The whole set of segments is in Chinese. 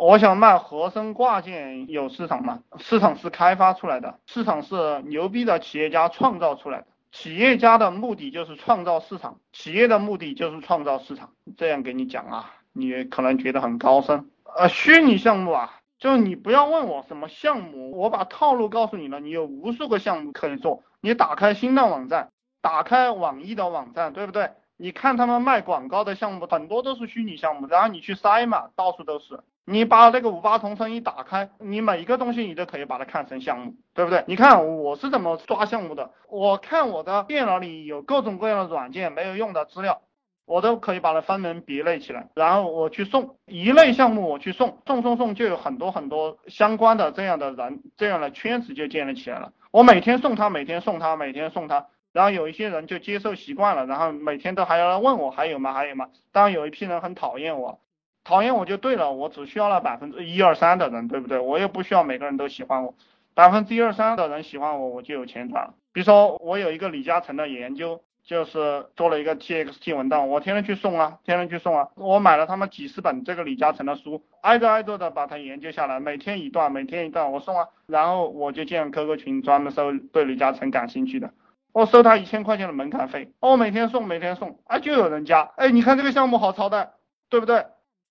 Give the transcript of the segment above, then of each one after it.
我想卖合生挂件，有市场吗？市场是开发出来的，市场是牛逼的企业家创造出来的。企业家的目的就是创造市场，企业的目的就是创造市场。这样给你讲啊，你可能觉得很高深。呃，虚拟项目啊，就是你不要问我什么项目，我把套路告诉你了。你有无数个项目可以做，你打开新浪网站，打开网易的网站，对不对？你看他们卖广告的项目，很多都是虚拟项目，然后你去筛嘛，到处都是。你把那个五八同城一打开，你每一个东西你都可以把它看成项目，对不对？你看我是怎么抓项目的？我看我的电脑里有各种各样的软件没有用的资料，我都可以把它分门别类起来，然后我去送一类项目，我去送送送送，就有很多很多相关的这样的人，这样的圈子就建立起来了。我每天送他，每天送他，每天送他，然后有一些人就接受习惯了，然后每天都还要来问我还有吗？还有吗？当然有一批人很讨厌我。讨厌我就对了，我只需要那百分之一二三的人，对不对？我也不需要每个人都喜欢我，百分之一二三的人喜欢我，我就有钱赚了。比如说我有一个李嘉诚的研究，就是做了一个 TXT 文档，我天天去送啊，天天去送啊。我买了他们几十本这个李嘉诚的书，挨着挨着的把它研究下来，每天一段，每天一段，我送啊。然后我就建 QQ 群，专门收对李嘉诚感兴趣的，我收他一千块钱的门槛费，我每天送，每天送，啊，就有人加，哎，你看这个项目好操蛋，对不对？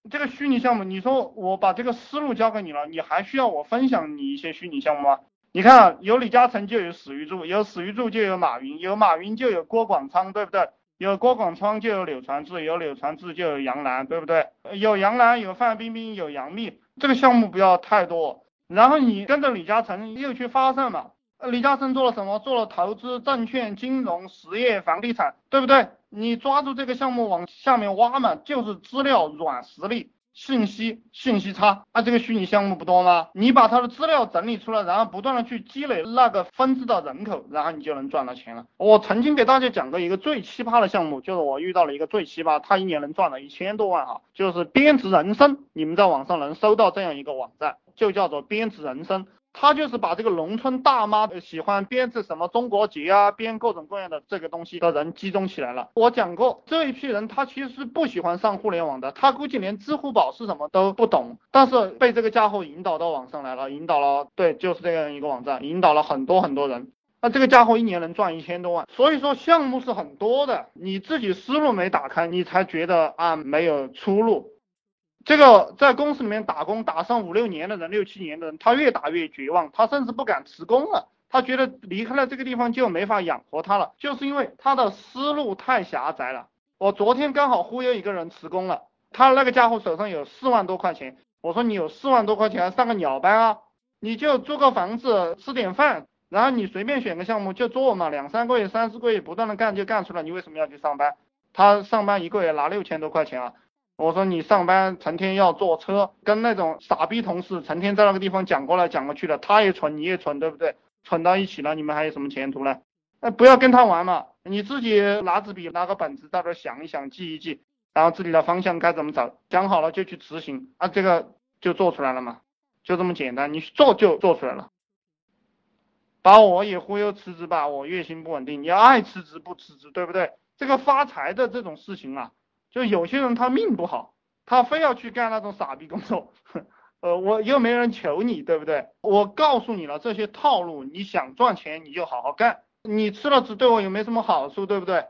这个虚拟项目，你说我把这个思路交给你了，你还需要我分享你一些虚拟项目吗？你看，有李嘉诚就有史玉柱，有史玉柱就有马云，有马云就有郭广昌，对不对？有郭广昌就有柳传志，有柳传志就有杨澜，对不对？有杨澜，有范冰冰，有杨幂，这个项目不要太多。然后你跟着李嘉诚又去发散了？李嘉诚做了什么？做了投资、证券、金融、实业、房地产，对不对？你抓住这个项目往下面挖嘛，就是资料、软实力、信息、信息差啊。这个虚拟项目不多吗？你把它的资料整理出来，然后不断的去积累那个分支的人口，然后你就能赚到钱了。我曾经给大家讲过一个最奇葩的项目，就是我遇到了一个最奇葩，他一年能赚了一千多万哈，就是编织人生。你们在网上能搜到这样一个网站，就叫做编织人生。他就是把这个农村大妈喜欢编制什么中国结啊，编各种各样的这个东西的人集中起来了。我讲过，这一批人他其实是不喜欢上互联网的，他估计连支付宝是什么都不懂，但是被这个家伙引导到网上来了，引导了，对，就是这样一个网站，引导了很多很多人。那这个家伙一年能赚一千多万，所以说项目是很多的，你自己思路没打开，你才觉得啊没有出路。这个在公司里面打工打上五六年的人，六七年的人，他越打越绝望，他甚至不敢辞工了。他觉得离开了这个地方就没法养活他了，就是因为他的思路太狭窄了。我昨天刚好忽悠一个人辞工了，他那个家伙手上有四万多块钱，我说你有四万多块钱上个鸟班啊，你就租个房子吃点饭，然后你随便选个项目就做嘛，两三个月、三四个月不断的干就干出来，你为什么要去上班？他上班一个月拿六千多块钱啊。我说你上班成天要坐车，跟那种傻逼同事成天在那个地方讲过来讲过去的，他也蠢你也蠢，对不对？蠢到一起了，你们还有什么前途呢？那，不要跟他玩嘛，你自己拿支笔拿个本子在这想一想，记一记，然后自己的方向该怎么找，想好了就去执行，啊，这个就做出来了嘛，就这么简单，你做就做出来了。把我也忽悠辞职吧，我月薪不稳定，你爱辞职不辞职，对不对？这个发财的这种事情啊。就有些人他命不好，他非要去干那种傻逼工作，呃，我又没人求你，对不对？我告诉你了这些套路，你想赚钱你就好好干，你吃了只对我也没什么好处，对不对？